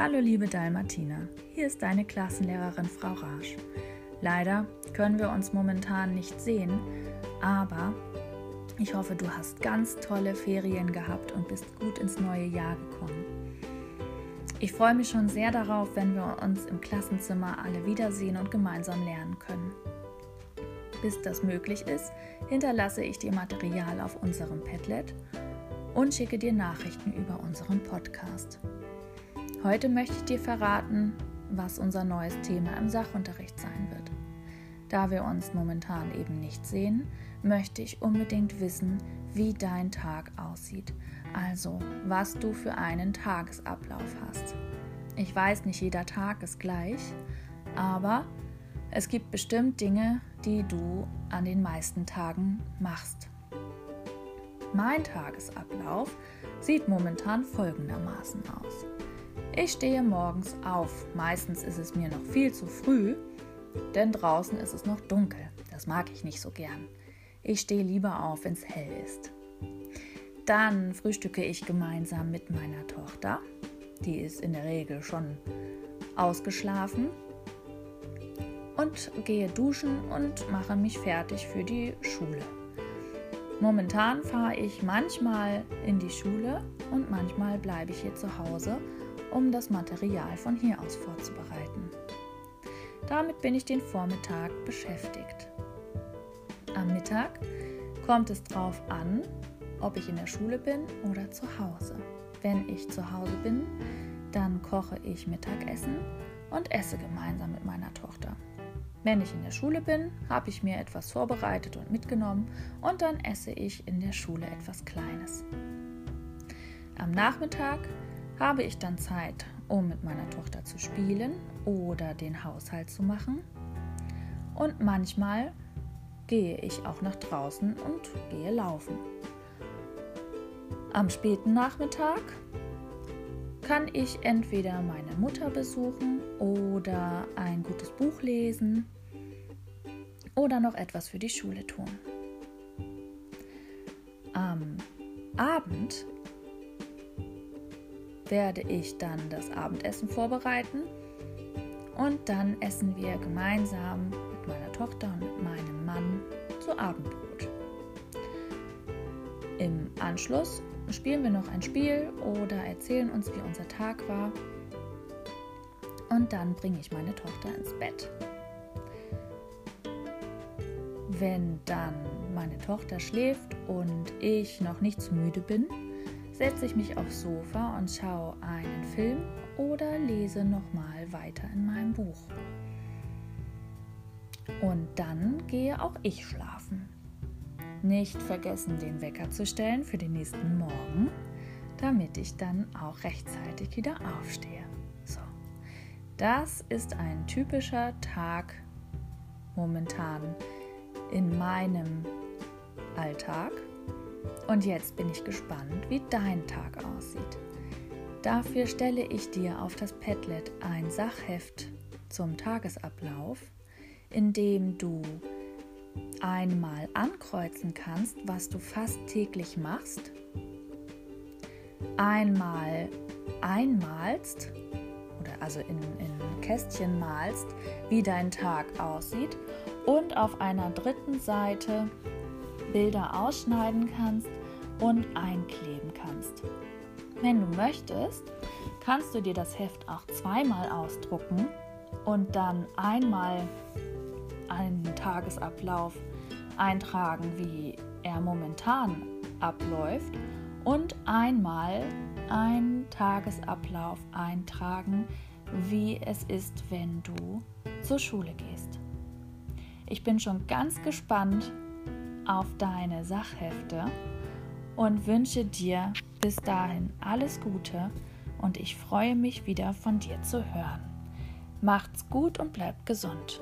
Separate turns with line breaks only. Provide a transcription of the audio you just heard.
Hallo liebe Dalmatina, hier ist deine Klassenlehrerin Frau Rasch. Leider können wir uns momentan nicht sehen, aber ich hoffe, du hast ganz tolle Ferien gehabt und bist gut ins neue Jahr gekommen. Ich freue mich schon sehr darauf, wenn wir uns im Klassenzimmer alle wiedersehen und gemeinsam lernen können. Bis das möglich ist, hinterlasse ich dir Material auf unserem Padlet und schicke dir Nachrichten über unseren Podcast. Heute möchte ich dir verraten, was unser neues Thema im Sachunterricht sein wird. Da wir uns momentan eben nicht sehen, möchte ich unbedingt wissen, wie dein Tag aussieht, also was du für einen Tagesablauf hast. Ich weiß, nicht jeder Tag ist gleich, aber es gibt bestimmt Dinge, die du an den meisten Tagen machst. Mein Tagesablauf sieht momentan folgendermaßen aus. Ich stehe morgens auf. Meistens ist es mir noch viel zu früh, denn draußen ist es noch dunkel. Das mag ich nicht so gern. Ich stehe lieber auf, wenn es hell ist. Dann frühstücke ich gemeinsam mit meiner Tochter. Die ist in der Regel schon ausgeschlafen. Und gehe duschen und mache mich fertig für die Schule. Momentan fahre ich manchmal in die Schule und manchmal bleibe ich hier zu Hause um das Material von hier aus vorzubereiten. Damit bin ich den Vormittag beschäftigt. Am Mittag kommt es darauf an, ob ich in der Schule bin oder zu Hause. Wenn ich zu Hause bin, dann koche ich Mittagessen und esse gemeinsam mit meiner Tochter. Wenn ich in der Schule bin, habe ich mir etwas vorbereitet und mitgenommen und dann esse ich in der Schule etwas Kleines. Am Nachmittag habe ich dann Zeit, um mit meiner Tochter zu spielen oder den Haushalt zu machen. Und manchmal gehe ich auch nach draußen und gehe laufen. Am späten Nachmittag kann ich entweder meine Mutter besuchen oder ein gutes Buch lesen oder noch etwas für die Schule tun. Am Abend werde ich dann das Abendessen vorbereiten und dann essen wir gemeinsam mit meiner Tochter und mit meinem Mann zu Abendbrot. Im Anschluss spielen wir noch ein Spiel oder erzählen uns, wie unser Tag war. Und dann bringe ich meine Tochter ins Bett. Wenn dann meine Tochter schläft und ich noch nicht zu müde bin, setze ich mich aufs Sofa und schaue einen Film oder lese nochmal weiter in meinem Buch. Und dann gehe auch ich schlafen. Nicht vergessen, den Wecker zu stellen für den nächsten Morgen, damit ich dann auch rechtzeitig wieder aufstehe. So, das ist ein typischer Tag momentan in meinem Alltag. Und jetzt bin ich gespannt, wie dein Tag aussieht. Dafür stelle ich dir auf das Padlet ein Sachheft zum Tagesablauf, in dem du einmal ankreuzen kannst, was du fast täglich machst, einmal einmalst oder also in, in Kästchen malst, wie dein Tag aussieht und auf einer dritten Seite Bilder ausschneiden kannst und einkleben kannst. Wenn du möchtest, kannst du dir das Heft auch zweimal ausdrucken und dann einmal einen Tagesablauf eintragen, wie er momentan abläuft und einmal einen Tagesablauf eintragen, wie es ist, wenn du zur Schule gehst. Ich bin schon ganz gespannt auf deine Sachhefte und wünsche dir bis dahin alles Gute und ich freue mich wieder von dir zu hören. Macht's gut und bleibt gesund.